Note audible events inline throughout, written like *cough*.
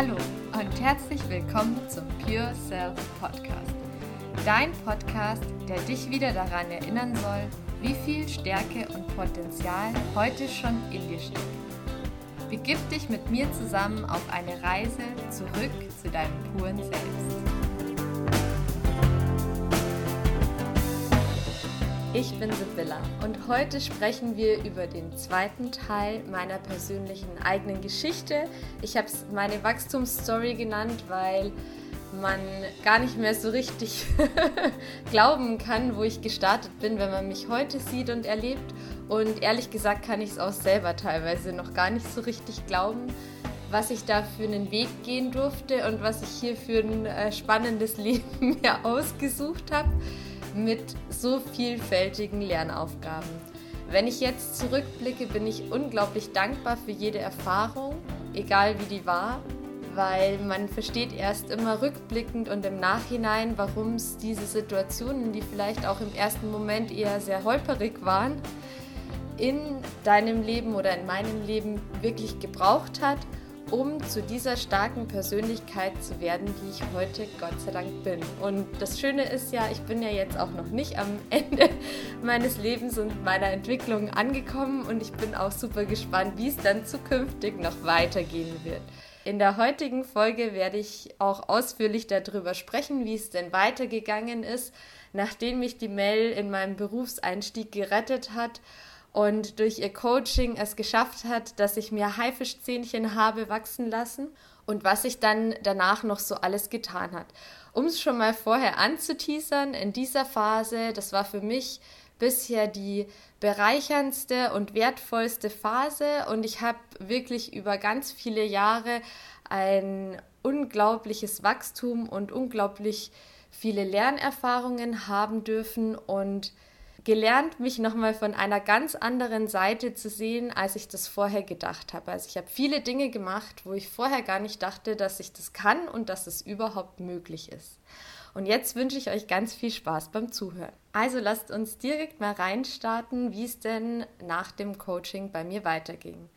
Hallo und herzlich willkommen zum Pure Self Podcast. Dein Podcast, der dich wieder daran erinnern soll, wie viel Stärke und Potenzial heute schon in dir steckt. Begib dich mit mir zusammen auf eine Reise zurück zu deinem puren Selbst. Ich bin Sibylla und heute sprechen wir über den zweiten Teil meiner persönlichen eigenen Geschichte. Ich habe es meine Wachstumsstory genannt, weil man gar nicht mehr so richtig *laughs* glauben kann, wo ich gestartet bin, wenn man mich heute sieht und erlebt. Und ehrlich gesagt kann ich es auch selber teilweise noch gar nicht so richtig glauben, was ich da für einen Weg gehen durfte und was ich hier für ein äh, spannendes *laughs* Leben mir ausgesucht habe mit so vielfältigen Lernaufgaben. Wenn ich jetzt zurückblicke, bin ich unglaublich dankbar für jede Erfahrung, egal wie die war, weil man versteht erst immer rückblickend und im Nachhinein, warum es diese Situationen, die vielleicht auch im ersten Moment eher sehr holperig waren, in deinem Leben oder in meinem Leben wirklich gebraucht hat um zu dieser starken Persönlichkeit zu werden, die ich heute Gott sei Dank bin. Und das Schöne ist ja, ich bin ja jetzt auch noch nicht am *laughs* Ende meines Lebens und meiner Entwicklung angekommen und ich bin auch super gespannt, wie es dann zukünftig noch weitergehen wird. In der heutigen Folge werde ich auch ausführlich darüber sprechen, wie es denn weitergegangen ist, nachdem mich die Mel in meinem Berufseinstieg gerettet hat und durch ihr Coaching es geschafft hat, dass ich mir Haifischzähnchen habe wachsen lassen und was sich dann danach noch so alles getan hat. Um es schon mal vorher anzuteasern, in dieser Phase, das war für mich bisher die bereicherndste und wertvollste Phase und ich habe wirklich über ganz viele Jahre ein unglaubliches Wachstum und unglaublich viele Lernerfahrungen haben dürfen und gelernt, mich nochmal von einer ganz anderen Seite zu sehen, als ich das vorher gedacht habe. Also ich habe viele Dinge gemacht, wo ich vorher gar nicht dachte, dass ich das kann und dass es überhaupt möglich ist. Und jetzt wünsche ich euch ganz viel Spaß beim Zuhören. Also lasst uns direkt mal reinstarten, wie es denn nach dem Coaching bei mir weiterging.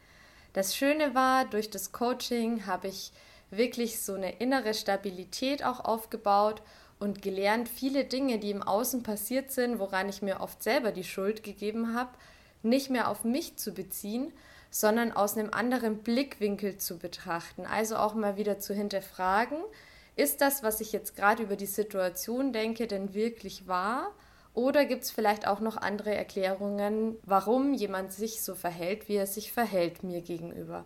Das Schöne war, durch das Coaching habe ich wirklich so eine innere Stabilität auch aufgebaut und gelernt, viele Dinge, die im Außen passiert sind, woran ich mir oft selber die Schuld gegeben habe, nicht mehr auf mich zu beziehen, sondern aus einem anderen Blickwinkel zu betrachten. Also auch mal wieder zu hinterfragen, ist das, was ich jetzt gerade über die Situation denke, denn wirklich wahr? Oder gibt es vielleicht auch noch andere Erklärungen, warum jemand sich so verhält, wie er sich verhält mir gegenüber?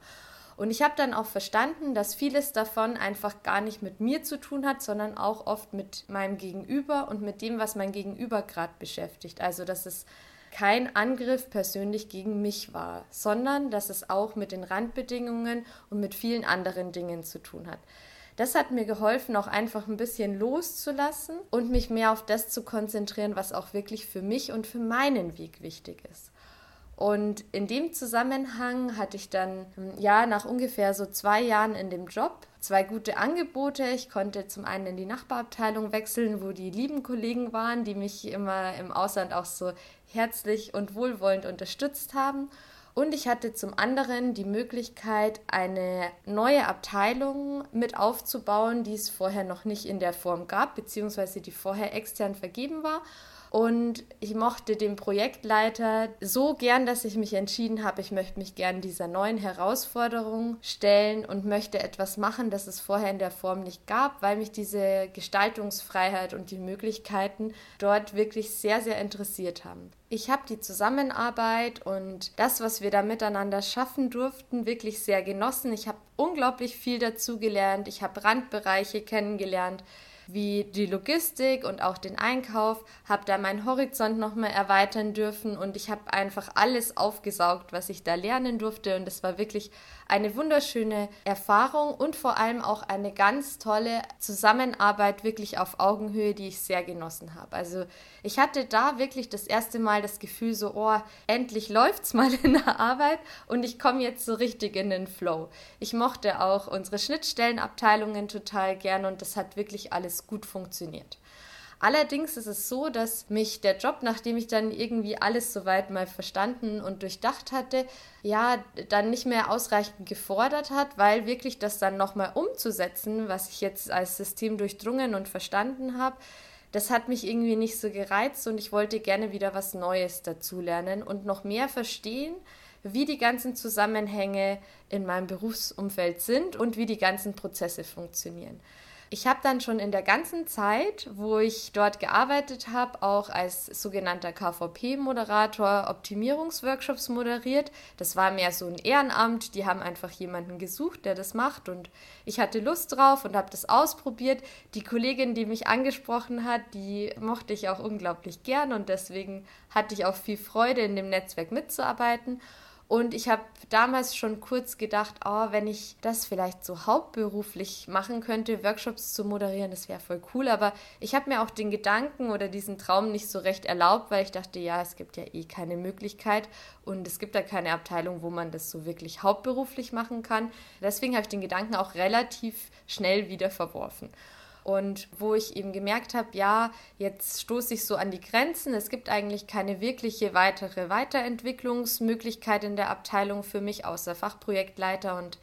Und ich habe dann auch verstanden, dass vieles davon einfach gar nicht mit mir zu tun hat, sondern auch oft mit meinem Gegenüber und mit dem, was mein Gegenüber gerade beschäftigt. Also dass es kein Angriff persönlich gegen mich war, sondern dass es auch mit den Randbedingungen und mit vielen anderen Dingen zu tun hat. Das hat mir geholfen, auch einfach ein bisschen loszulassen und mich mehr auf das zu konzentrieren, was auch wirklich für mich und für meinen Weg wichtig ist. Und in dem Zusammenhang hatte ich dann, ja, nach ungefähr so zwei Jahren in dem Job zwei gute Angebote. Ich konnte zum einen in die Nachbarabteilung wechseln, wo die lieben Kollegen waren, die mich immer im Ausland auch so herzlich und wohlwollend unterstützt haben. Und ich hatte zum anderen die Möglichkeit, eine neue Abteilung mit aufzubauen, die es vorher noch nicht in der Form gab, beziehungsweise die vorher extern vergeben war. Und ich mochte den Projektleiter so gern, dass ich mich entschieden habe, ich möchte mich gern dieser neuen Herausforderung stellen und möchte etwas machen, das es vorher in der Form nicht gab, weil mich diese Gestaltungsfreiheit und die Möglichkeiten dort wirklich sehr, sehr interessiert haben. Ich habe die Zusammenarbeit und das, was wir da miteinander schaffen durften, wirklich sehr genossen. Ich habe unglaublich viel dazu gelernt. Ich habe Randbereiche kennengelernt wie die Logistik und auch den Einkauf, habe da meinen Horizont nochmal erweitern dürfen und ich habe einfach alles aufgesaugt, was ich da lernen durfte und es war wirklich eine wunderschöne Erfahrung und vor allem auch eine ganz tolle Zusammenarbeit wirklich auf Augenhöhe, die ich sehr genossen habe. Also ich hatte da wirklich das erste Mal das Gefühl so, oh, endlich läuft's mal in der Arbeit und ich komme jetzt so richtig in den Flow. Ich mochte auch unsere Schnittstellenabteilungen total gern und das hat wirklich alles gut funktioniert. Allerdings ist es so, dass mich der Job, nachdem ich dann irgendwie alles soweit mal verstanden und durchdacht hatte, ja, dann nicht mehr ausreichend gefordert hat, weil wirklich das dann nochmal umzusetzen, was ich jetzt als System durchdrungen und verstanden habe, das hat mich irgendwie nicht so gereizt und ich wollte gerne wieder was Neues dazulernen und noch mehr verstehen, wie die ganzen Zusammenhänge in meinem Berufsumfeld sind und wie die ganzen Prozesse funktionieren. Ich habe dann schon in der ganzen Zeit, wo ich dort gearbeitet habe, auch als sogenannter KVP-Moderator Optimierungsworkshops moderiert. Das war mehr so ein Ehrenamt. Die haben einfach jemanden gesucht, der das macht. Und ich hatte Lust drauf und habe das ausprobiert. Die Kollegin, die mich angesprochen hat, die mochte ich auch unglaublich gern. Und deswegen hatte ich auch viel Freude, in dem Netzwerk mitzuarbeiten. Und ich habe damals schon kurz gedacht, oh, wenn ich das vielleicht so hauptberuflich machen könnte, Workshops zu moderieren, das wäre voll cool. Aber ich habe mir auch den Gedanken oder diesen Traum nicht so recht erlaubt, weil ich dachte, ja, es gibt ja eh keine Möglichkeit und es gibt da keine Abteilung, wo man das so wirklich hauptberuflich machen kann. Deswegen habe ich den Gedanken auch relativ schnell wieder verworfen und wo ich eben gemerkt habe, ja, jetzt stoße ich so an die Grenzen. Es gibt eigentlich keine wirkliche weitere Weiterentwicklungsmöglichkeit in der Abteilung für mich außer Fachprojektleiter und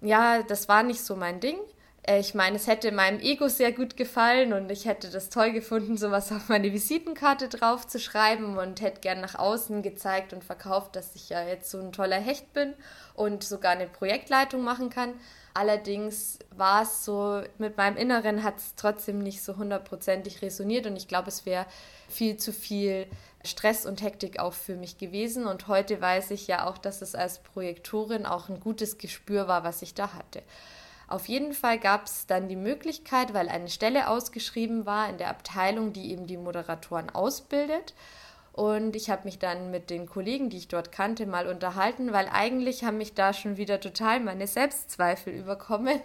ja, das war nicht so mein Ding. Äh, ich meine, es hätte meinem Ego sehr gut gefallen und ich hätte das toll gefunden, sowas auf meine Visitenkarte draufzuschreiben und hätte gern nach außen gezeigt und verkauft, dass ich ja jetzt so ein toller Hecht bin und sogar eine Projektleitung machen kann. Allerdings war es so, mit meinem Inneren hat es trotzdem nicht so hundertprozentig resoniert und ich glaube, es wäre viel zu viel Stress und Hektik auch für mich gewesen. Und heute weiß ich ja auch, dass es als Projektorin auch ein gutes Gespür war, was ich da hatte. Auf jeden Fall gab es dann die Möglichkeit, weil eine Stelle ausgeschrieben war in der Abteilung, die eben die Moderatoren ausbildet. Und ich habe mich dann mit den Kollegen, die ich dort kannte, mal unterhalten, weil eigentlich haben mich da schon wieder total meine Selbstzweifel überkommen.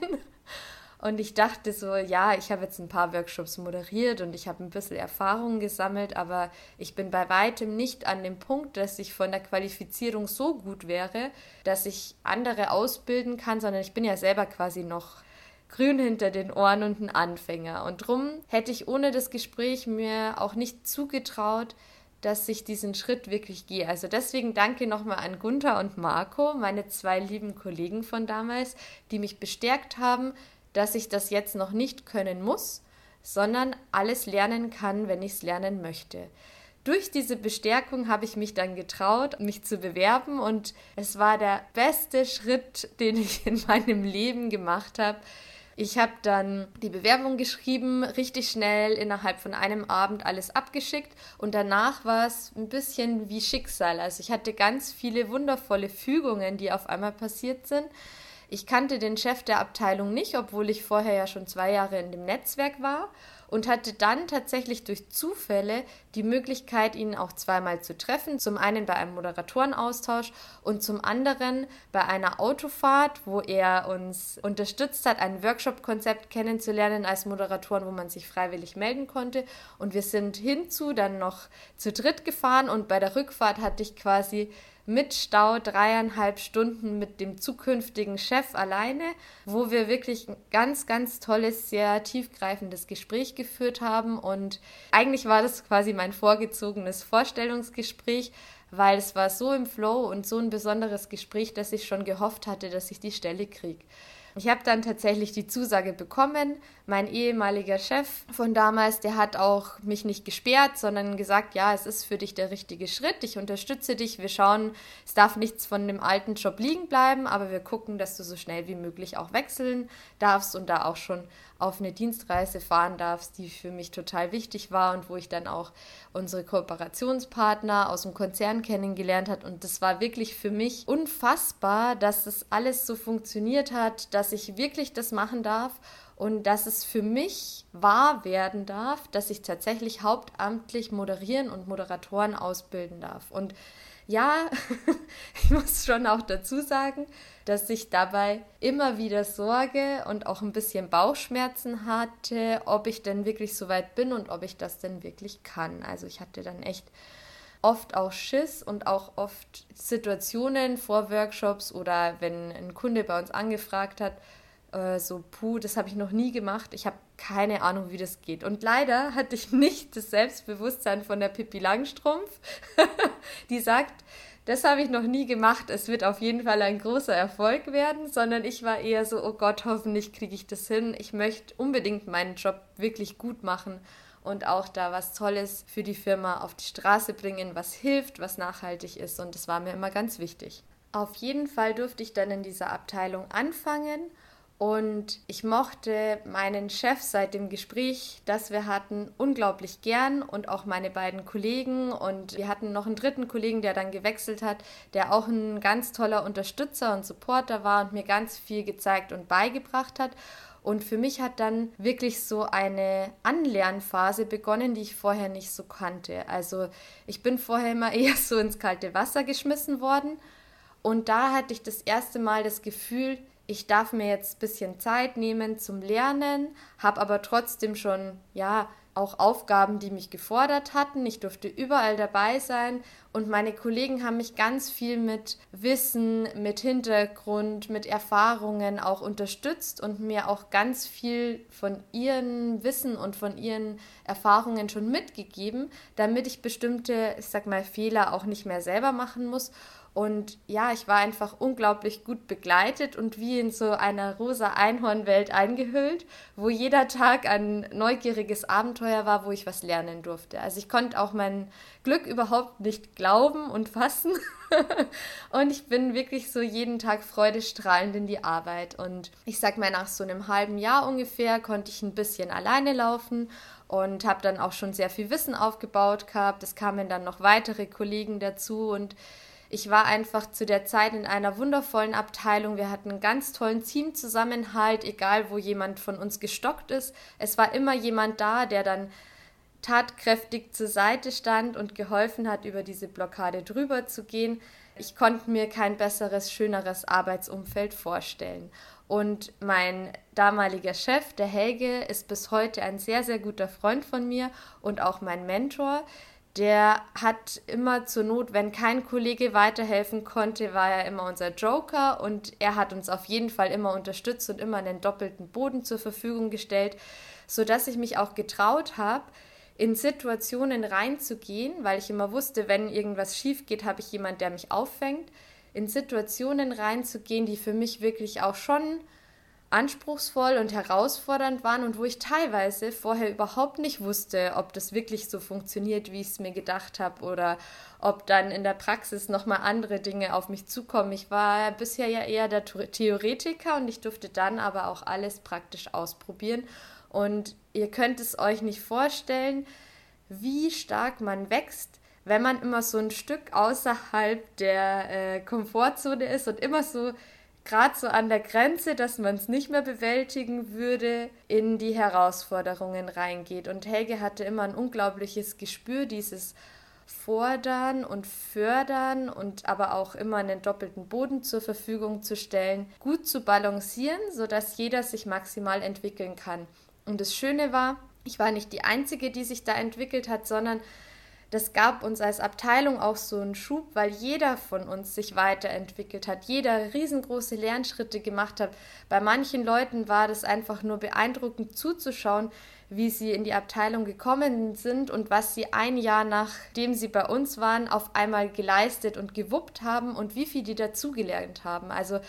*laughs* Und ich dachte so, ja, ich habe jetzt ein paar Workshops moderiert und ich habe ein bisschen Erfahrung gesammelt, aber ich bin bei weitem nicht an dem Punkt, dass ich von der Qualifizierung so gut wäre, dass ich andere ausbilden kann, sondern ich bin ja selber quasi noch grün hinter den Ohren und ein Anfänger. Und drum hätte ich ohne das Gespräch mir auch nicht zugetraut, dass ich diesen Schritt wirklich gehe. Also deswegen danke nochmal an Gunther und Marco, meine zwei lieben Kollegen von damals, die mich bestärkt haben, dass ich das jetzt noch nicht können muss, sondern alles lernen kann, wenn ich es lernen möchte. Durch diese Bestärkung habe ich mich dann getraut, mich zu bewerben und es war der beste Schritt, *laughs* den ich in meinem Leben gemacht habe, ich habe dann die Bewerbung geschrieben, richtig schnell innerhalb von einem Abend alles abgeschickt und danach war es ein bisschen wie Schicksal. Also ich hatte ganz viele wundervolle Fügungen, die auf einmal passiert sind. Ich kannte den Chef der Abteilung nicht, obwohl ich vorher ja schon zwei Jahre in dem Netzwerk war und hatte dann tatsächlich durch Zufälle die Möglichkeit, ihn auch zweimal zu treffen. Zum einen bei einem Moderatorenaustausch und zum anderen bei einer Autofahrt, wo er uns unterstützt hat, ein Workshop-Konzept kennenzulernen als Moderatoren, wo man sich freiwillig melden konnte. Und wir sind hinzu dann noch zu dritt gefahren und bei der Rückfahrt hatte ich quasi mit Stau dreieinhalb Stunden mit dem zukünftigen Chef alleine, wo wir wirklich ein ganz, ganz tolles, sehr tiefgreifendes Gespräch geführt haben. Und eigentlich war das quasi mein vorgezogenes Vorstellungsgespräch, weil es war so im Flow und so ein besonderes Gespräch, dass ich schon gehofft hatte, dass ich die Stelle kriege. Ich habe dann tatsächlich die Zusage bekommen. Mein ehemaliger Chef von damals, der hat auch mich nicht gesperrt, sondern gesagt, ja, es ist für dich der richtige Schritt. Ich unterstütze dich. Wir schauen, es darf nichts von dem alten Job liegen bleiben, aber wir gucken, dass du so schnell wie möglich auch wechseln darfst und da auch schon auf eine Dienstreise fahren darfst, die für mich total wichtig war und wo ich dann auch unsere Kooperationspartner aus dem Konzern kennengelernt hat. Und das war wirklich für mich unfassbar, dass das alles so funktioniert hat, dass ich wirklich das machen darf und dass es für mich wahr werden darf, dass ich tatsächlich hauptamtlich moderieren und Moderatoren ausbilden darf. Und ja, *laughs* ich muss schon auch dazu sagen, dass ich dabei immer wieder Sorge und auch ein bisschen Bauchschmerzen hatte, ob ich denn wirklich so weit bin und ob ich das denn wirklich kann. Also ich hatte dann echt oft auch Schiss und auch oft Situationen vor Workshops oder wenn ein Kunde bei uns angefragt hat, äh, so, puh, das habe ich noch nie gemacht. Ich habe keine Ahnung, wie das geht. Und leider hatte ich nicht das Selbstbewusstsein von der Pippi Langstrumpf, *laughs* die sagt, das habe ich noch nie gemacht. Es wird auf jeden Fall ein großer Erfolg werden, sondern ich war eher so, oh Gott, hoffentlich kriege ich das hin. Ich möchte unbedingt meinen Job wirklich gut machen und auch da was Tolles für die Firma auf die Straße bringen, was hilft, was nachhaltig ist. Und das war mir immer ganz wichtig. Auf jeden Fall durfte ich dann in dieser Abteilung anfangen und ich mochte meinen Chef seit dem Gespräch, das wir hatten, unglaublich gern und auch meine beiden Kollegen. Und wir hatten noch einen dritten Kollegen, der dann gewechselt hat, der auch ein ganz toller Unterstützer und Supporter war und mir ganz viel gezeigt und beigebracht hat. Und für mich hat dann wirklich so eine Anlernphase begonnen, die ich vorher nicht so kannte. Also ich bin vorher immer *laughs* eher so ins kalte Wasser geschmissen worden. Und da hatte ich das erste Mal das Gefühl, ich darf mir jetzt ein bisschen Zeit nehmen zum Lernen, habe aber trotzdem schon, ja, auch Aufgaben, die mich gefordert hatten. Ich durfte überall dabei sein und meine Kollegen haben mich ganz viel mit Wissen, mit Hintergrund, mit Erfahrungen auch unterstützt und mir auch ganz viel von ihren Wissen und von ihren Erfahrungen schon mitgegeben, damit ich bestimmte, ich sag mal, Fehler auch nicht mehr selber machen muss und ja, ich war einfach unglaublich gut begleitet und wie in so einer rosa Einhornwelt eingehüllt, wo jeder Tag ein neugieriges Abenteuer war, wo ich was lernen durfte. Also ich konnte auch mein Glück überhaupt nicht glauben und fassen. *laughs* und ich bin wirklich so jeden Tag freudestrahlend in die Arbeit. Und ich sag mal, nach so einem halben Jahr ungefähr konnte ich ein bisschen alleine laufen und habe dann auch schon sehr viel Wissen aufgebaut gehabt. Es kamen dann noch weitere Kollegen dazu und ich war einfach zu der Zeit in einer wundervollen Abteilung. Wir hatten einen ganz tollen Teamzusammenhalt, egal wo jemand von uns gestockt ist. Es war immer jemand da, der dann tatkräftig zur Seite stand und geholfen hat, über diese Blockade drüber zu gehen. Ich konnte mir kein besseres, schöneres Arbeitsumfeld vorstellen. Und mein damaliger Chef, der Helge, ist bis heute ein sehr, sehr guter Freund von mir und auch mein Mentor der hat immer zur Not, wenn kein Kollege weiterhelfen konnte, war er immer unser Joker und er hat uns auf jeden Fall immer unterstützt und immer einen doppelten Boden zur Verfügung gestellt, sodass ich mich auch getraut habe, in Situationen reinzugehen, weil ich immer wusste, wenn irgendwas schief geht, habe ich jemand, der mich auffängt, in Situationen reinzugehen, die für mich wirklich auch schon anspruchsvoll und herausfordernd waren und wo ich teilweise vorher überhaupt nicht wusste, ob das wirklich so funktioniert, wie ich es mir gedacht habe oder ob dann in der Praxis nochmal andere Dinge auf mich zukommen. Ich war bisher ja eher der Theoretiker und ich durfte dann aber auch alles praktisch ausprobieren. Und ihr könnt es euch nicht vorstellen, wie stark man wächst, wenn man immer so ein Stück außerhalb der äh, Komfortzone ist und immer so gerade so an der Grenze, dass man es nicht mehr bewältigen würde, in die Herausforderungen reingeht. Und Helge hatte immer ein unglaubliches Gespür, dieses fordern und fördern und aber auch immer einen doppelten Boden zur Verfügung zu stellen, gut zu balancieren, sodass jeder sich maximal entwickeln kann. Und das Schöne war, ich war nicht die Einzige, die sich da entwickelt hat, sondern das gab uns als Abteilung auch so einen Schub, weil jeder von uns sich weiterentwickelt hat, jeder riesengroße Lernschritte gemacht hat. Bei manchen Leuten war das einfach nur beeindruckend zuzuschauen, wie sie in die Abteilung gekommen sind und was sie ein Jahr nachdem sie bei uns waren auf einmal geleistet und gewuppt haben und wie viel die dazugelernt haben. Also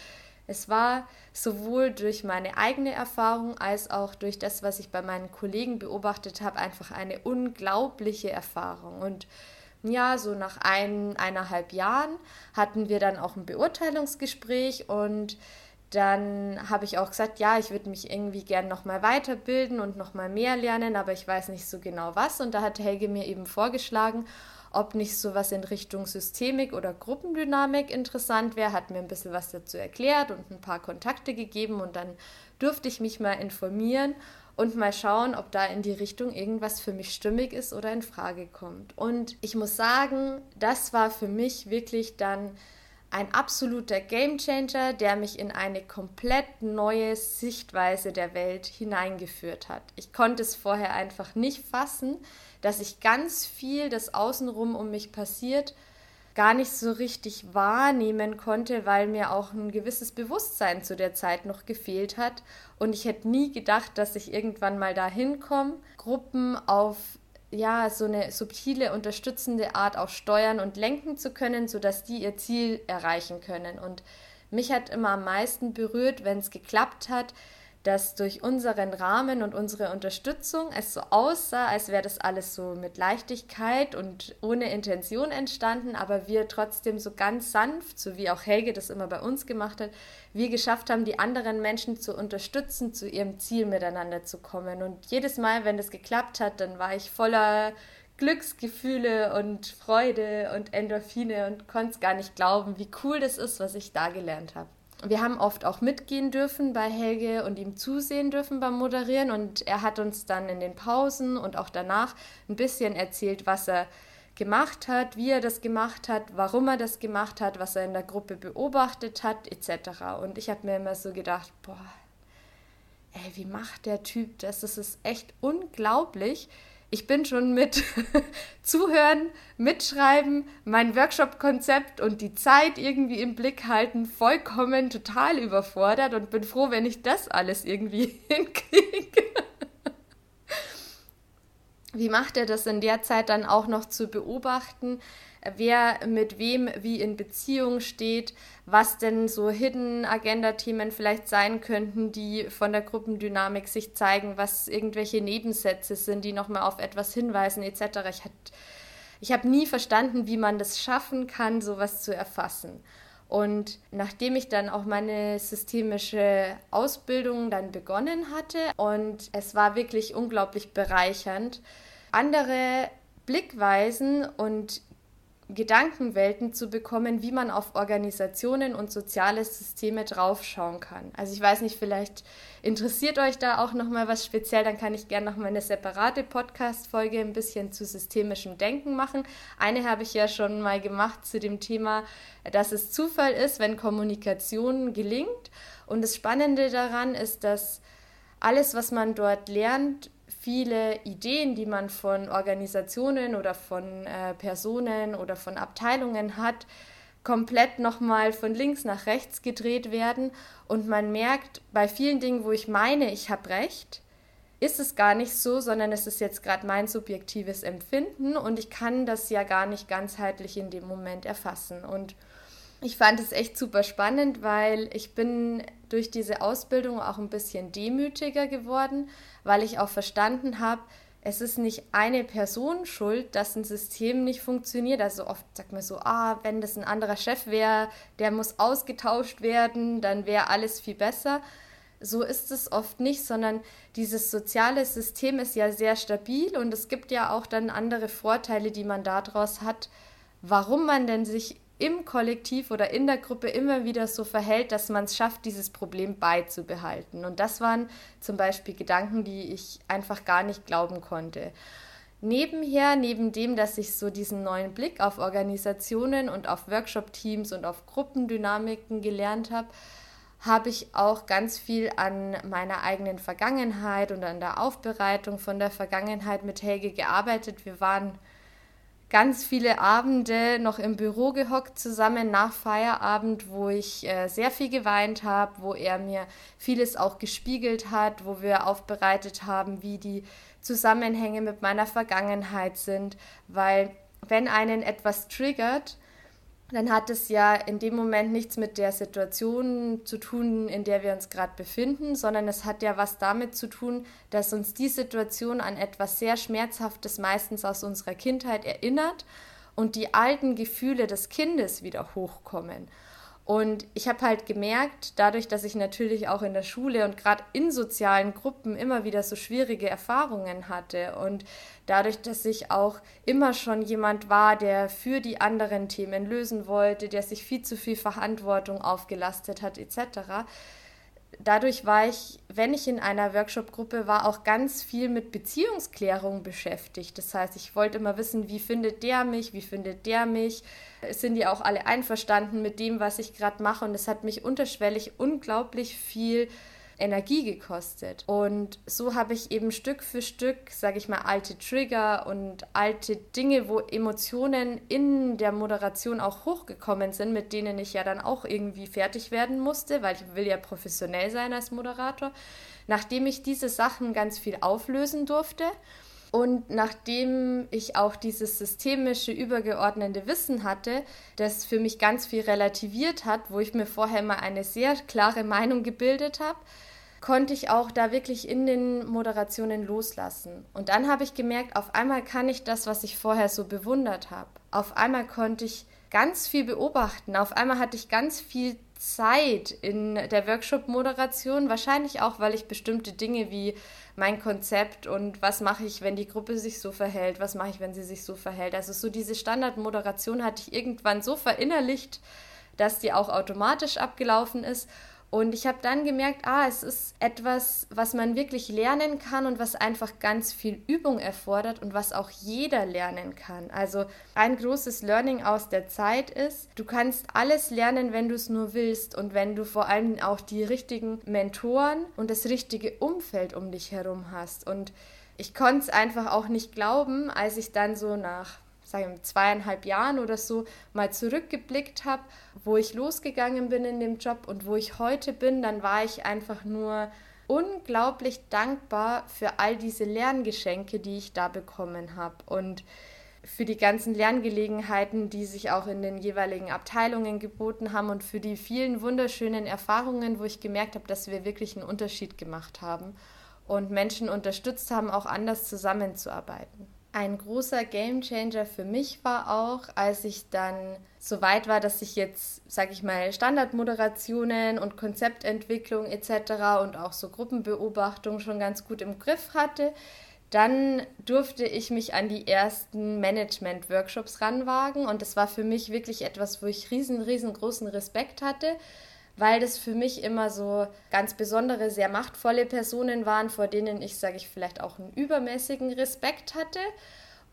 es war sowohl durch meine eigene Erfahrung als auch durch das, was ich bei meinen Kollegen beobachtet habe, einfach eine unglaubliche Erfahrung. Und ja, so nach ein, eineinhalb Jahren hatten wir dann auch ein Beurteilungsgespräch und dann habe ich auch gesagt, ja, ich würde mich irgendwie gern nochmal weiterbilden und nochmal mehr lernen, aber ich weiß nicht so genau was. Und da hat Helge mir eben vorgeschlagen, ob nicht sowas in Richtung Systemik oder Gruppendynamik interessant wäre, hat mir ein bisschen was dazu erklärt und ein paar Kontakte gegeben und dann durfte ich mich mal informieren und mal schauen, ob da in die Richtung irgendwas für mich stimmig ist oder in Frage kommt. Und ich muss sagen, das war für mich wirklich dann ein absoluter Gamechanger, der mich in eine komplett neue Sichtweise der Welt hineingeführt hat. Ich konnte es vorher einfach nicht fassen, dass ich ganz viel, das außenrum um mich passiert, gar nicht so richtig wahrnehmen konnte, weil mir auch ein gewisses Bewusstsein zu der Zeit noch gefehlt hat. Und ich hätte nie gedacht, dass ich irgendwann mal dahin komme, Gruppen auf ja, so eine subtile, unterstützende Art auch steuern und lenken zu können, sodass die ihr Ziel erreichen können. Und mich hat immer am meisten berührt, wenn es geklappt hat, dass durch unseren Rahmen und unsere Unterstützung es so aussah, als wäre das alles so mit Leichtigkeit und ohne Intention entstanden, aber wir trotzdem so ganz sanft, so wie auch Helge das immer bei uns gemacht hat, wir geschafft haben, die anderen Menschen zu unterstützen, zu ihrem Ziel miteinander zu kommen. Und jedes Mal, wenn das geklappt hat, dann war ich voller Glücksgefühle und Freude und Endorphine und konnte es gar nicht glauben, wie cool das ist, was ich da gelernt habe wir haben oft auch mitgehen dürfen bei Helge und ihm zusehen dürfen beim Moderieren. Und er hat uns dann in den Pausen und auch danach ein bisschen erzählt, was er gemacht hat, wie er das gemacht hat, warum er das gemacht hat, was er in der Gruppe beobachtet hat, etc. Und ich habe mir immer so gedacht, boah, ey, wie macht der Typ das? Das ist echt unglaublich ich bin schon mit *laughs* Zuhören, Mitschreiben, mein Workshop-Konzept und die Zeit irgendwie im Blick halten vollkommen total überfordert und bin froh, wenn ich das alles irgendwie *laughs* hinkriege. Wie macht er das in der Zeit dann auch noch zu beobachten? Wer mit wem wie in Beziehung steht, was denn so Hidden Agenda-Themen vielleicht sein könnten, die von der Gruppendynamik sich zeigen, was irgendwelche Nebensätze sind, die nochmal auf etwas hinweisen etc. Ich, hat, ich habe nie verstanden, wie man das schaffen kann, sowas zu erfassen. Und nachdem ich dann auch meine systemische Ausbildung dann begonnen hatte und es war wirklich unglaublich bereichernd, andere Blickweisen und Gedankenwelten zu bekommen, wie man auf Organisationen und soziale Systeme draufschauen kann. Also ich weiß nicht, vielleicht interessiert euch da auch noch mal was speziell, dann kann ich gerne noch mal eine separate Podcast Folge ein bisschen zu systemischem Denken machen. Eine habe ich ja schon mal gemacht zu dem Thema, dass es Zufall ist, wenn Kommunikation gelingt und das Spannende daran ist, dass alles, was man dort lernt, viele Ideen, die man von Organisationen oder von äh, Personen oder von Abteilungen hat, komplett nochmal von links nach rechts gedreht werden und man merkt bei vielen Dingen, wo ich meine, ich habe recht, ist es gar nicht so, sondern es ist jetzt gerade mein subjektives Empfinden und ich kann das ja gar nicht ganzheitlich in dem Moment erfassen. Und ich fand es echt super spannend, weil ich bin durch diese Ausbildung auch ein bisschen demütiger geworden, weil ich auch verstanden habe, es ist nicht eine Person schuld, dass ein System nicht funktioniert. Also oft sagt man so, ah, wenn das ein anderer Chef wäre, der muss ausgetauscht werden, dann wäre alles viel besser. So ist es oft nicht, sondern dieses soziale System ist ja sehr stabil und es gibt ja auch dann andere Vorteile, die man daraus hat, warum man denn sich im Kollektiv oder in der Gruppe immer wieder so verhält, dass man es schafft, dieses Problem beizubehalten. Und das waren zum Beispiel Gedanken, die ich einfach gar nicht glauben konnte. Nebenher, neben dem, dass ich so diesen neuen Blick auf Organisationen und auf Workshop-Teams und auf Gruppendynamiken gelernt habe, habe ich auch ganz viel an meiner eigenen Vergangenheit und an der Aufbereitung von der Vergangenheit mit Helge gearbeitet. Wir waren ganz viele Abende noch im Büro gehockt zusammen nach Feierabend, wo ich äh, sehr viel geweint habe, wo er mir vieles auch gespiegelt hat, wo wir aufbereitet haben, wie die Zusammenhänge mit meiner Vergangenheit sind, weil wenn einen etwas triggert, dann hat es ja in dem Moment nichts mit der Situation zu tun, in der wir uns gerade befinden, sondern es hat ja was damit zu tun, dass uns die Situation an etwas sehr Schmerzhaftes meistens aus unserer Kindheit erinnert und die alten Gefühle des Kindes wieder hochkommen. Und ich habe halt gemerkt, dadurch, dass ich natürlich auch in der Schule und gerade in sozialen Gruppen immer wieder so schwierige Erfahrungen hatte und dadurch, dass ich auch immer schon jemand war, der für die anderen Themen lösen wollte, der sich viel zu viel Verantwortung aufgelastet hat etc., dadurch war ich, wenn ich in einer Workshop-Gruppe war, auch ganz viel mit Beziehungsklärung beschäftigt. Das heißt, ich wollte immer wissen, wie findet der mich, wie findet der mich, sind die auch alle einverstanden mit dem, was ich gerade mache. Und es hat mich unterschwellig unglaublich viel Energie gekostet. Und so habe ich eben Stück für Stück, sage ich mal, alte Trigger und alte Dinge, wo Emotionen in der Moderation auch hochgekommen sind, mit denen ich ja dann auch irgendwie fertig werden musste, weil ich will ja professionell sein als Moderator. Nachdem ich diese Sachen ganz viel auflösen durfte, und nachdem ich auch dieses systemische, übergeordnete Wissen hatte, das für mich ganz viel relativiert hat, wo ich mir vorher mal eine sehr klare Meinung gebildet habe, konnte ich auch da wirklich in den Moderationen loslassen. Und dann habe ich gemerkt, auf einmal kann ich das, was ich vorher so bewundert habe. Auf einmal konnte ich ganz viel beobachten. Auf einmal hatte ich ganz viel Zeit in der Workshop-Moderation. Wahrscheinlich auch, weil ich bestimmte Dinge wie mein Konzept und was mache ich, wenn die Gruppe sich so verhält, was mache ich, wenn sie sich so verhält. Also so diese Standardmoderation hatte ich irgendwann so verinnerlicht, dass die auch automatisch abgelaufen ist. Und ich habe dann gemerkt, ah, es ist etwas, was man wirklich lernen kann und was einfach ganz viel Übung erfordert und was auch jeder lernen kann. Also ein großes Learning aus der Zeit ist, du kannst alles lernen, wenn du es nur willst und wenn du vor allem auch die richtigen Mentoren und das richtige Umfeld um dich herum hast. Und ich konnte es einfach auch nicht glauben, als ich dann so nach sagen zweieinhalb Jahren oder so mal zurückgeblickt habe, wo ich losgegangen bin in dem Job und wo ich heute bin, dann war ich einfach nur unglaublich dankbar für all diese Lerngeschenke, die ich da bekommen habe und für die ganzen Lerngelegenheiten, die sich auch in den jeweiligen Abteilungen geboten haben und für die vielen wunderschönen Erfahrungen, wo ich gemerkt habe, dass wir wirklich einen Unterschied gemacht haben und Menschen unterstützt haben, auch anders zusammenzuarbeiten. Ein großer Gamechanger für mich war auch, als ich dann so weit war, dass ich jetzt, sage ich mal, Standardmoderationen und Konzeptentwicklung etc. und auch so Gruppenbeobachtung schon ganz gut im Griff hatte. Dann durfte ich mich an die ersten Management-Workshops ranwagen und das war für mich wirklich etwas, wo ich riesen, riesengroßen Respekt hatte, weil das für mich immer so ganz besondere, sehr machtvolle Personen waren, vor denen ich, sage ich, vielleicht auch einen übermäßigen Respekt hatte.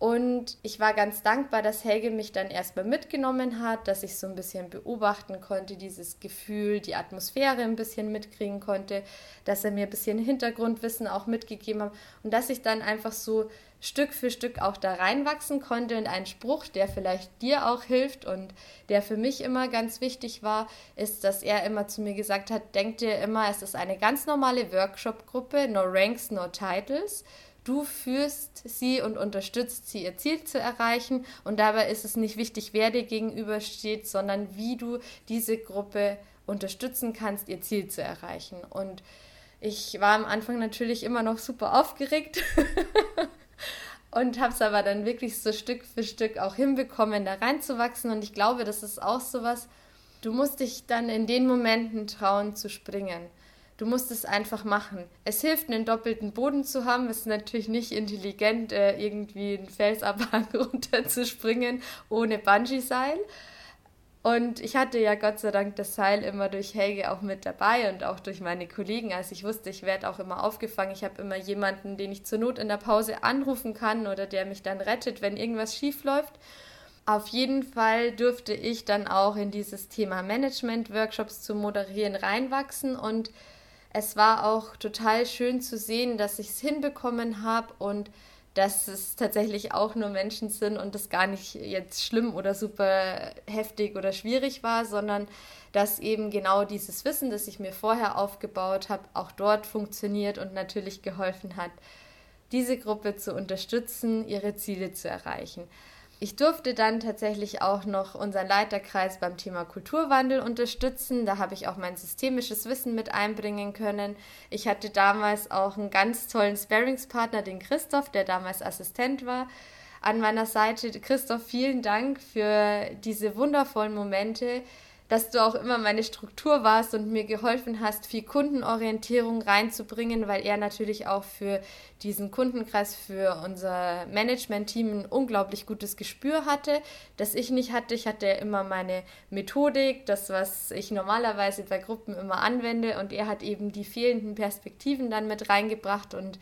Und ich war ganz dankbar, dass Helge mich dann erstmal mitgenommen hat, dass ich so ein bisschen beobachten konnte, dieses Gefühl, die Atmosphäre ein bisschen mitkriegen konnte, dass er mir ein bisschen Hintergrundwissen auch mitgegeben hat und dass ich dann einfach so Stück für Stück auch da reinwachsen konnte. Und ein Spruch, der vielleicht dir auch hilft und der für mich immer ganz wichtig war, ist, dass er immer zu mir gesagt hat, denk dir immer, es ist eine ganz normale Workshop-Gruppe, no ranks, no titles Du führst sie und unterstützt sie, ihr Ziel zu erreichen. Und dabei ist es nicht wichtig, wer dir gegenübersteht, sondern wie du diese Gruppe unterstützen kannst, ihr Ziel zu erreichen. Und ich war am Anfang natürlich immer noch super aufgeregt *laughs* und habe es aber dann wirklich so Stück für Stück auch hinbekommen, da reinzuwachsen. Und ich glaube, das ist auch so was, du musst dich dann in den Momenten trauen zu springen. Du musst es einfach machen. Es hilft, einen doppelten Boden zu haben. Es ist natürlich nicht intelligent, äh, irgendwie einen Felsabhang *laughs* runterzuspringen ohne Bungee-Seil. Und ich hatte ja Gott sei Dank das Seil immer durch Helge auch mit dabei und auch durch meine Kollegen. Also ich wusste, ich werde auch immer aufgefangen. Ich habe immer jemanden, den ich zur Not in der Pause anrufen kann oder der mich dann rettet, wenn irgendwas schief läuft. Auf jeden Fall dürfte ich dann auch in dieses Thema Management-Workshops zu moderieren reinwachsen und es war auch total schön zu sehen, dass ich es hinbekommen habe und dass es tatsächlich auch nur Menschen sind und das gar nicht jetzt schlimm oder super heftig oder schwierig war, sondern dass eben genau dieses Wissen, das ich mir vorher aufgebaut habe, auch dort funktioniert und natürlich geholfen hat, diese Gruppe zu unterstützen, ihre Ziele zu erreichen. Ich durfte dann tatsächlich auch noch unseren Leiterkreis beim Thema Kulturwandel unterstützen. Da habe ich auch mein systemisches Wissen mit einbringen können. Ich hatte damals auch einen ganz tollen Sparingspartner, den Christoph, der damals Assistent war, an meiner Seite. Christoph, vielen Dank für diese wundervollen Momente, dass du auch immer meine Struktur warst und mir geholfen hast, viel Kundenorientierung reinzubringen, weil er natürlich auch für diesen Kundenkreis, für unser Management-Team ein unglaublich gutes Gespür hatte, das ich nicht hatte. Ich hatte immer meine Methodik, das, was ich normalerweise bei Gruppen immer anwende und er hat eben die fehlenden Perspektiven dann mit reingebracht und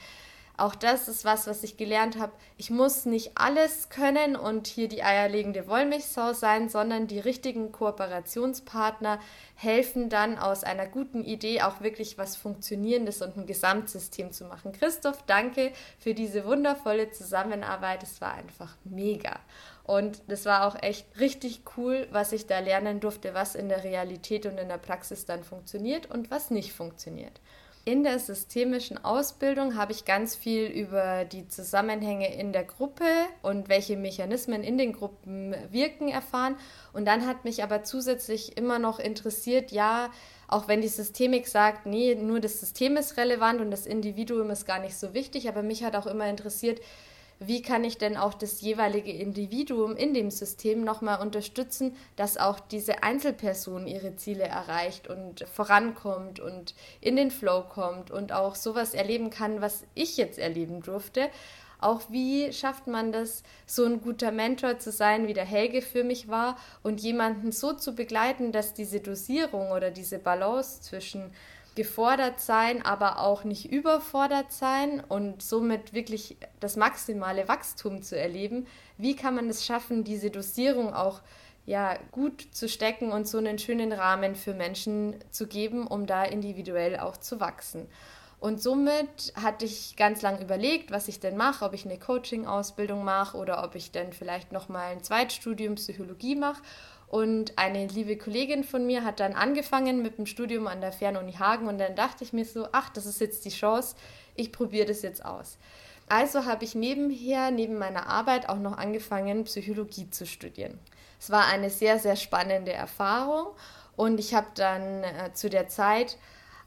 auch das ist was, was ich gelernt habe. Ich muss nicht alles können und hier die eierlegende Wollmilchsau sein, sondern die richtigen Kooperationspartner helfen dann aus einer guten Idee auch wirklich was Funktionierendes und ein Gesamtsystem zu machen. Christoph, danke für diese wundervolle Zusammenarbeit. Es war einfach mega. Und das war auch echt richtig cool, was ich da lernen durfte, was in der Realität und in der Praxis dann funktioniert und was nicht funktioniert. In der systemischen Ausbildung habe ich ganz viel über die Zusammenhänge in der Gruppe und welche Mechanismen in den Gruppen wirken erfahren. Und dann hat mich aber zusätzlich immer noch interessiert, ja, auch wenn die Systemik sagt, nee, nur das System ist relevant und das Individuum ist gar nicht so wichtig, aber mich hat auch immer interessiert, wie kann ich denn auch das jeweilige Individuum in dem System nochmal unterstützen, dass auch diese Einzelperson ihre Ziele erreicht und vorankommt und in den Flow kommt und auch sowas erleben kann, was ich jetzt erleben durfte. Auch wie schafft man das, so ein guter Mentor zu sein, wie der Helge für mich war und jemanden so zu begleiten, dass diese Dosierung oder diese Balance zwischen gefordert sein, aber auch nicht überfordert sein und somit wirklich das maximale Wachstum zu erleben. Wie kann man es schaffen, diese Dosierung auch ja, gut zu stecken und so einen schönen Rahmen für Menschen zu geben, um da individuell auch zu wachsen. Und somit hatte ich ganz lange überlegt, was ich denn mache, ob ich eine Coaching-Ausbildung mache oder ob ich dann vielleicht nochmal ein Zweitstudium Psychologie mache. Und eine liebe Kollegin von mir hat dann angefangen mit dem Studium an der Fernuni Hagen und dann dachte ich mir so, ach, das ist jetzt die Chance, ich probiere das jetzt aus. Also habe ich nebenher, neben meiner Arbeit auch noch angefangen, Psychologie zu studieren. Es war eine sehr, sehr spannende Erfahrung und ich habe dann äh, zu der Zeit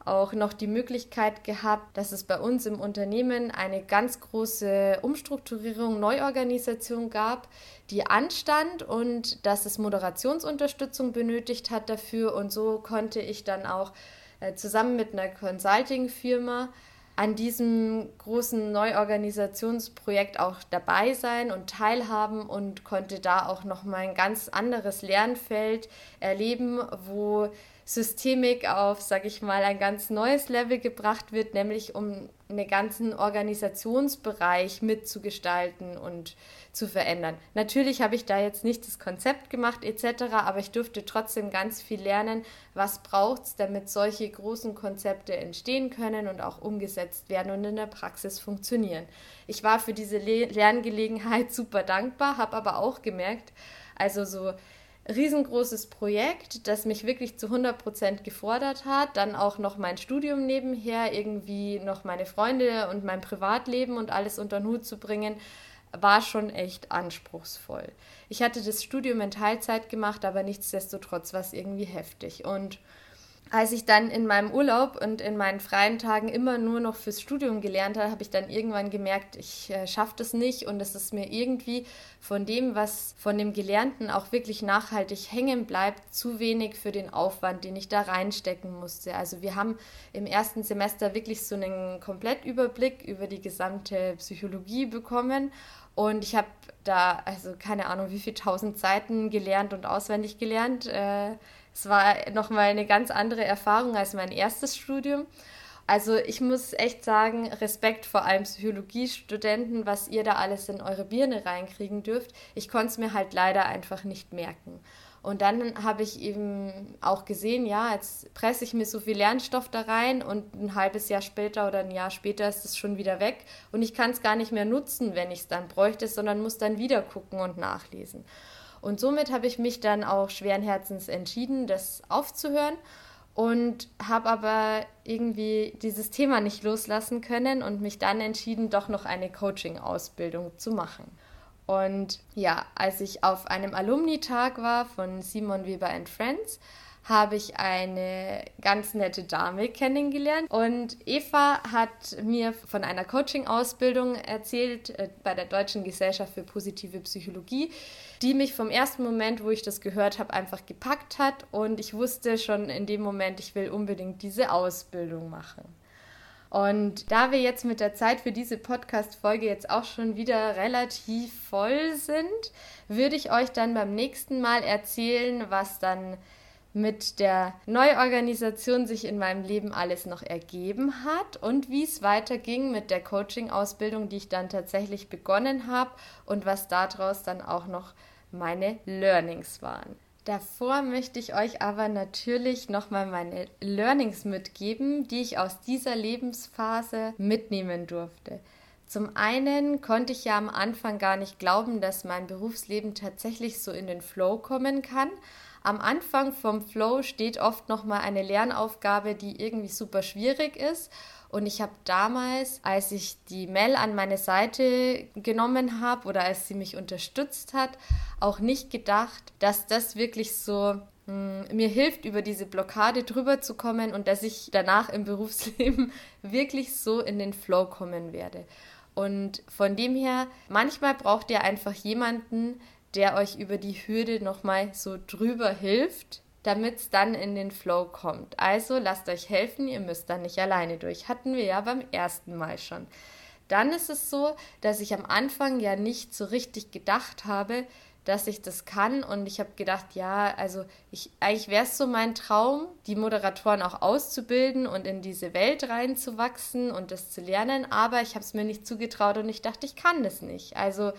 auch noch die Möglichkeit gehabt, dass es bei uns im Unternehmen eine ganz große Umstrukturierung, Neuorganisation gab, die anstand und dass es Moderationsunterstützung benötigt hat dafür. Und so konnte ich dann auch äh, zusammen mit einer Consulting-Firma an diesem großen Neuorganisationsprojekt auch dabei sein und teilhaben und konnte da auch noch mal ein ganz anderes Lernfeld erleben, wo Systemik auf, sage ich mal, ein ganz neues Level gebracht wird, nämlich um einen ganzen Organisationsbereich mitzugestalten und zu verändern. Natürlich habe ich da jetzt nicht das Konzept gemacht etc., aber ich durfte trotzdem ganz viel lernen, was braucht es, damit solche großen Konzepte entstehen können und auch umgesetzt werden und in der Praxis funktionieren. Ich war für diese Le Lerngelegenheit *laughs* super dankbar, habe aber auch gemerkt, also so riesengroßes Projekt, das mich wirklich zu 100% gefordert hat. Dann auch noch mein Studium nebenher, irgendwie noch meine Freunde und mein Privatleben und alles unter den Hut zu bringen, war schon echt anspruchsvoll. Ich hatte das Studium in Teilzeit gemacht, aber nichtsdestotrotz war es irgendwie heftig. Und als ich dann in meinem Urlaub und in meinen freien Tagen immer nur noch fürs Studium gelernt habe, habe ich dann irgendwann gemerkt, ich äh, schaffe das nicht und es ist mir irgendwie von dem, was von dem Gelernten auch wirklich nachhaltig hängen bleibt, zu wenig für den Aufwand, den ich da reinstecken musste. Also wir haben im ersten Semester wirklich so einen Komplettüberblick über die gesamte Psychologie bekommen und ich habe da, also keine Ahnung, wie viele tausend Seiten gelernt und auswendig gelernt. Äh, es war nochmal eine ganz andere Erfahrung als mein erstes Studium. Also ich muss echt sagen, Respekt vor allem Psychologiestudenten, was ihr da alles in eure Birne reinkriegen dürft. Ich konnte es mir halt leider einfach nicht merken. Und dann habe ich eben auch gesehen, ja, jetzt presse ich mir so viel Lernstoff da rein und ein halbes Jahr später oder ein Jahr später ist es schon wieder weg und ich kann es gar nicht mehr nutzen, wenn ich es dann bräuchte, sondern muss dann wieder gucken und nachlesen. Und somit habe ich mich dann auch schweren Herzens entschieden, das aufzuhören und habe aber irgendwie dieses Thema nicht loslassen können und mich dann entschieden, doch noch eine Coaching-Ausbildung zu machen. Und ja, als ich auf einem Alumni-Tag war von Simon Weber and Friends, habe ich eine ganz nette Dame kennengelernt. Und Eva hat mir von einer Coaching-Ausbildung erzählt äh, bei der Deutschen Gesellschaft für positive Psychologie, die mich vom ersten Moment, wo ich das gehört habe, einfach gepackt hat. Und ich wusste schon in dem Moment, ich will unbedingt diese Ausbildung machen. Und da wir jetzt mit der Zeit für diese Podcast-Folge jetzt auch schon wieder relativ voll sind, würde ich euch dann beim nächsten Mal erzählen, was dann mit der Neuorganisation sich in meinem Leben alles noch ergeben hat und wie es weiterging mit der Coaching-Ausbildung, die ich dann tatsächlich begonnen habe und was daraus dann auch noch meine Learnings waren. Davor möchte ich euch aber natürlich nochmal meine Learnings mitgeben, die ich aus dieser Lebensphase mitnehmen durfte. Zum einen konnte ich ja am Anfang gar nicht glauben, dass mein Berufsleben tatsächlich so in den Flow kommen kann. Am Anfang vom Flow steht oft nochmal eine Lernaufgabe, die irgendwie super schwierig ist. Und ich habe damals, als ich die Mel an meine Seite genommen habe oder als sie mich unterstützt hat, auch nicht gedacht, dass das wirklich so hm, mir hilft, über diese Blockade drüber zu kommen und dass ich danach im *laughs* Berufsleben wirklich so in den Flow kommen werde. Und von dem her, manchmal braucht ihr einfach jemanden, der euch über die Hürde nochmal so drüber hilft damit es dann in den Flow kommt. Also lasst euch helfen, ihr müsst dann nicht alleine durch. Hatten wir ja beim ersten Mal schon. Dann ist es so, dass ich am Anfang ja nicht so richtig gedacht habe, dass ich das kann und ich habe gedacht, ja, also ich eigentlich wäre es so mein Traum, die Moderatoren auch auszubilden und in diese Welt reinzuwachsen und das zu lernen, aber ich habe es mir nicht zugetraut und ich dachte, ich kann das nicht. Also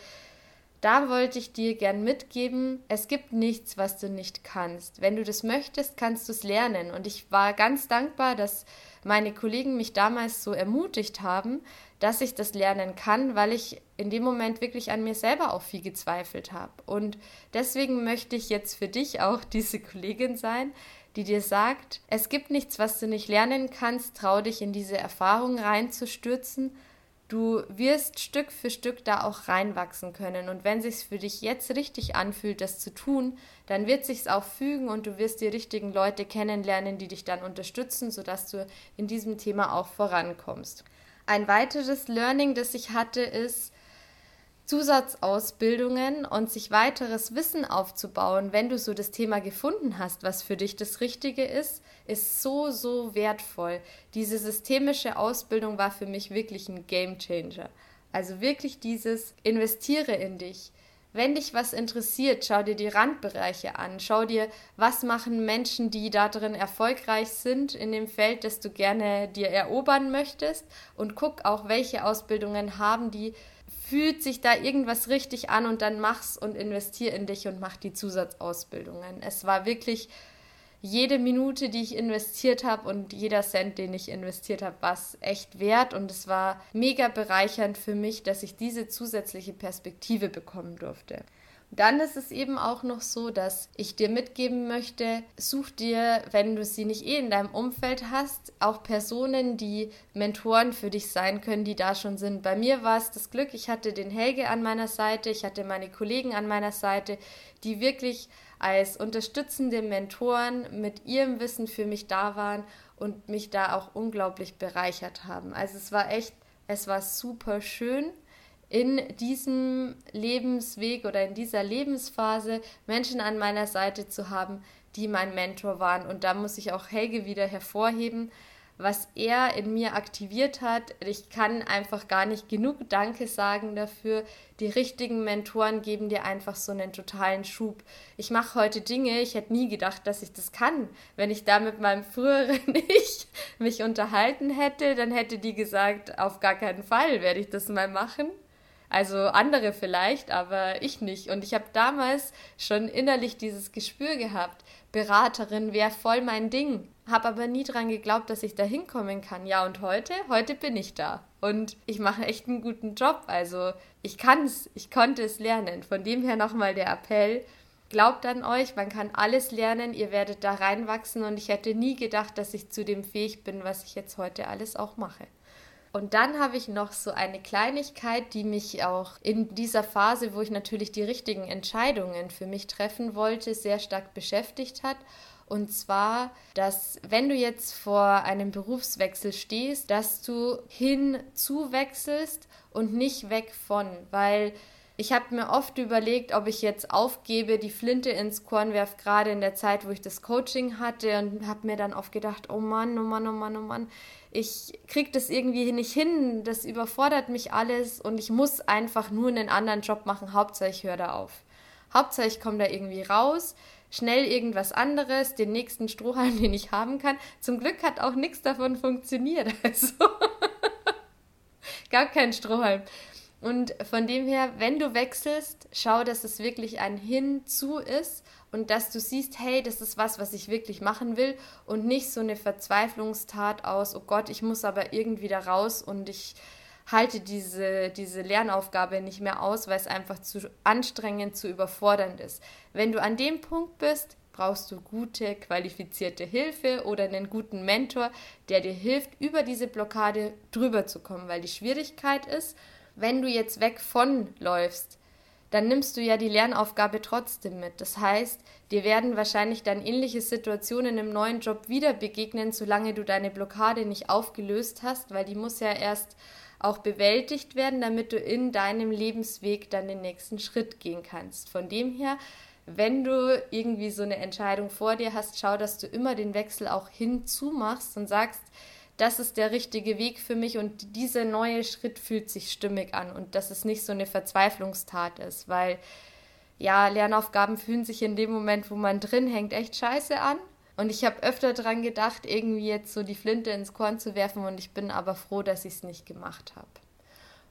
da wollte ich dir gern mitgeben, es gibt nichts, was du nicht kannst. Wenn du das möchtest, kannst du es lernen. Und ich war ganz dankbar, dass meine Kollegen mich damals so ermutigt haben, dass ich das lernen kann, weil ich in dem Moment wirklich an mir selber auch viel gezweifelt habe. Und deswegen möchte ich jetzt für dich auch *laughs* diese Kollegin sein, die dir sagt, es gibt nichts, was du nicht lernen kannst, trau dich in diese Erfahrung reinzustürzen Du wirst Stück für Stück da auch reinwachsen können. Und wenn sich's für dich jetzt richtig anfühlt, das zu tun, dann wird sich's auch fügen und du wirst die richtigen Leute kennenlernen, die dich dann unterstützen, sodass du in diesem Thema auch vorankommst. Ein weiteres Learning, das ich hatte, ist, Zusatzausbildungen und sich weiteres Wissen aufzubauen, wenn du so das Thema gefunden hast, was für dich das Richtige ist, ist so, so wertvoll. Diese systemische Ausbildung war für mich wirklich ein Game Changer. Also wirklich dieses investiere in dich. Wenn dich was interessiert, schau dir die Randbereiche an. Schau dir, was machen Menschen, die da drin erfolgreich sind in dem Feld, das du gerne dir erobern möchtest. Und guck auch, welche Ausbildungen haben die fühlt sich da irgendwas richtig an und dann mach's und investier in dich und mach die Zusatzausbildungen. Es war wirklich jede Minute, die ich investiert habe und jeder Cent, den ich investiert habe, war es echt wert und es war mega bereichernd für mich, dass ich diese zusätzliche Perspektive bekommen durfte. Dann ist es eben auch noch so, dass ich dir mitgeben möchte, such dir, wenn du sie nicht eh in deinem Umfeld hast, auch Personen, die Mentoren für dich sein können, die da schon sind. Bei mir war es das Glück, ich hatte den Helge an meiner Seite, ich hatte meine Kollegen an meiner Seite, die wirklich als unterstützende Mentoren mit ihrem Wissen für mich da waren und mich da auch unglaublich bereichert haben. Also es war echt, es war super schön in diesem Lebensweg oder in dieser Lebensphase Menschen an meiner Seite zu haben, die mein Mentor waren. Und da muss ich auch Helge wieder hervorheben, was er in mir aktiviert hat. Ich kann einfach gar nicht genug Danke sagen dafür. Die richtigen Mentoren geben dir einfach so einen totalen Schub. Ich mache heute Dinge, ich hätte nie gedacht, dass ich das kann. Wenn ich da mit meinem früheren *laughs* Ich mich unterhalten hätte, dann hätte die gesagt, auf gar keinen Fall werde ich das mal machen. Also andere vielleicht, aber ich nicht. Und ich habe damals schon innerlich dieses Gespür gehabt, Beraterin wäre voll mein Ding. Habe aber nie dran geglaubt, dass ich da hinkommen kann. Ja, und heute, heute bin ich da. Und ich mache echt einen guten Job. Also ich kann es, ich konnte es lernen. Von dem her nochmal der Appell. Glaubt an euch, man kann alles lernen, ihr werdet da reinwachsen und ich hätte nie gedacht, dass ich zu dem fähig bin, was ich jetzt heute alles auch mache. Und dann habe ich noch so eine Kleinigkeit, die mich auch in dieser Phase, wo ich natürlich die richtigen Entscheidungen für mich treffen wollte, sehr stark beschäftigt hat. Und zwar, dass wenn du jetzt vor einem Berufswechsel stehst, dass du hinzuwechselst und nicht weg von, weil ich habe mir oft überlegt, ob ich jetzt aufgebe, die Flinte ins Korn werfe, gerade in der Zeit, wo ich das Coaching hatte und habe mir dann oft gedacht, oh Mann, oh Mann, oh Mann, oh Mann, ich kriege das irgendwie nicht hin, das überfordert mich alles und ich muss einfach nur einen anderen Job machen, Hauptsache ich höre da auf. Hauptsache ich komme da irgendwie raus, schnell irgendwas anderes, den nächsten Strohhalm, *laughs* den ich haben kann. Zum Glück hat auch nichts davon funktioniert. *laughs* Also gab keinen Strohhalm. Und von dem her, wenn du wechselst, schau, dass es wirklich ein Hinzu ist und dass du siehst, hey, das ist was, was ich wirklich machen will und nicht so eine Verzweiflungstat aus, oh Gott, ich muss aber irgendwie da raus und ich halte diese, diese Lernaufgabe nicht mehr aus, weil es einfach zu anstrengend, zu überfordernd ist. Wenn du an dem Punkt bist, brauchst du gute, qualifizierte Hilfe oder einen guten Mentor, der dir hilft, über diese Blockade drüber zu kommen, weil die Schwierigkeit ist, wenn du jetzt weg von läufst, dann nimmst du ja die Lernaufgabe trotzdem mit. Das heißt, dir werden wahrscheinlich dann ähnliche Situationen im neuen Job wieder begegnen, solange du deine Blockade nicht aufgelöst hast, weil die muss ja erst auch bewältigt werden, damit du in deinem Lebensweg dann den nächsten Schritt gehen kannst. Von dem her, wenn du irgendwie so eine Entscheidung vor dir hast, schau, dass du immer den Wechsel auch hinzumachst und sagst, das ist der richtige Weg für mich und dieser neue Schritt fühlt sich stimmig an und dass es nicht so eine Verzweiflungstat ist, weil ja, Lernaufgaben fühlen sich in dem Moment, wo man drin hängt, echt scheiße an. Und ich habe öfter daran gedacht, irgendwie jetzt so die Flinte ins Korn zu werfen und ich bin aber froh, dass ich es nicht gemacht habe.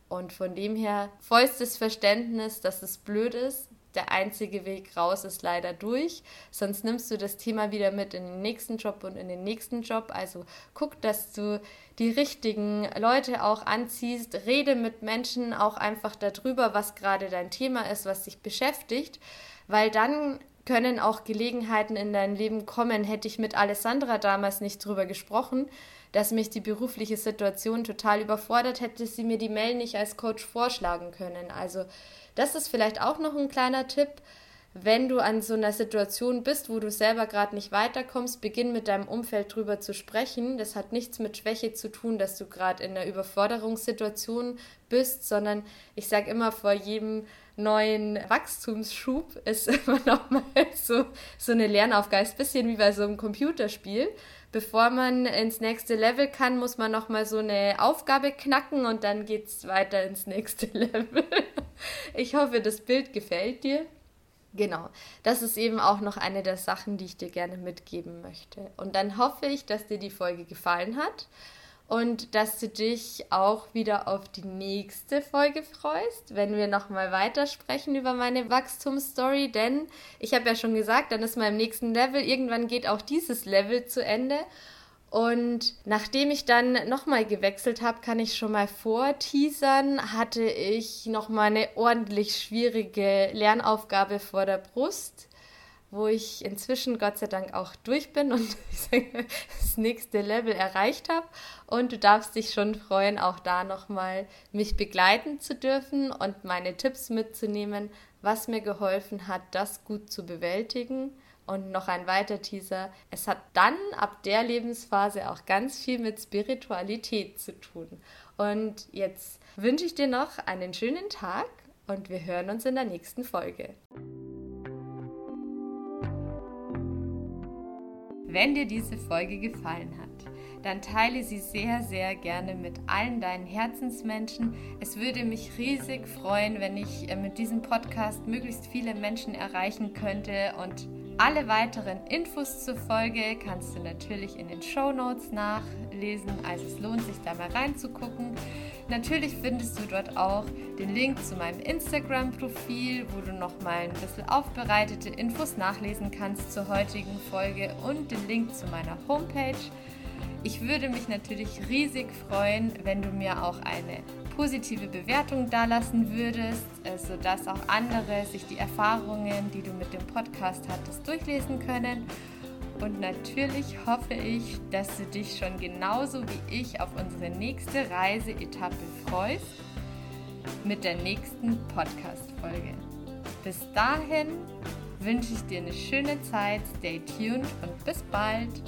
Und von dem her vollstes Verständnis, dass es blöd ist, der einzige Weg raus ist leider durch. Sonst nimmst du das Thema wieder mit in den nächsten Job und in den nächsten Job. Also guck, dass du die richtigen Leute auch anziehst. Rede mit Menschen auch einfach darüber, was gerade dein Thema ist, was dich beschäftigt. Weil dann können auch Gelegenheiten in dein Leben kommen. Hätte ich mit Alessandra damals nicht drüber gesprochen, dass mich die berufliche Situation total überfordert, hätte sie mir die Mail nicht als Coach vorschlagen können. Also das ist vielleicht auch noch ein kleiner Tipp. Wenn du an so einer Situation bist, wo du selber gerade nicht weiterkommst, beginn mit deinem Umfeld drüber zu sprechen. Das hat nichts mit Schwäche zu tun, dass du gerade in einer Überforderungssituation bist, sondern ich sage immer, vor jedem neuen Wachstumsschub ist *laughs* immer noch mal so, so eine Lernaufgabe. Ist ein bisschen wie bei so einem Computerspiel bevor man ins nächste Level kann, muss man nochmal so eine Aufgabe knacken und dann geht es weiter ins nächste *laughs* Level. Ich hoffe, das Bild gefällt dir. Genau, das ist eben auch noch eine der Sachen, die ich dir gerne mitgeben möchte. Und dann hoffe ich, dass dir die Folge gefallen hat und dass du dich auch wieder auf die nächste Folge freust, wenn wir nochmal weitersprechen über meine Wachstumsstory, denn ich habe ja schon gesagt, dann ist man im nächsten Level, irgendwann geht auch dieses Level zu Ende. Und nachdem ich dann nochmal gewechselt habe, kann ich schon mal vorteasern, hatte ich nochmal eine ordentlich schwierige Lernaufgabe vor der Brust wo ich inzwischen Gott sei Dank auch durch bin und *laughs* das nächste Level erreicht habe. Und du darfst dich schon freuen, auch da nochmal mich begleiten zu dürfen und meine Tipps mitzunehmen, was mir geholfen hat, das gut zu bewältigen. Und noch ein weiter Teaser. Es hat dann ab der Lebensphase auch ganz viel mit Spiritualität zu tun. Und jetzt wünsche ich dir noch einen schönen Tag und wir hören uns in der nächsten Folge. Wenn dir diese Folge gefallen hat, dann teile sie sehr, sehr gerne mit allen deinen Herzensmenschen. Es würde mich riesig freuen, wenn ich äh, mit diesem Podcast möglichst viele Menschen erreichen könnte und alle weiteren Infos zur Folge kannst du natürlich in den Show Notes nachlesen. Also es lohnt sich da mal reinzugucken. Natürlich findest du dort auch den Link zu meinem Instagram-Profil, wo du nochmal ein bisschen aufbereitete Infos nachlesen kannst zur heutigen Folge und den Link zu meiner Homepage. Ich würde mich natürlich riesig freuen, wenn du mir auch eine positive Bewertung dalassen würdest, äh, sodass auch andere sich die Erfahrungen, die du mit dem Podcast hattest, durchlesen können. Und natürlich hoffe ich, dass du dich schon genauso wie ich auf unsere nächste Reiseetappe freust mit der nächsten Podcast-Folge. Bis dahin wünsche ich dir eine schöne Zeit, stay tuned und bis bald.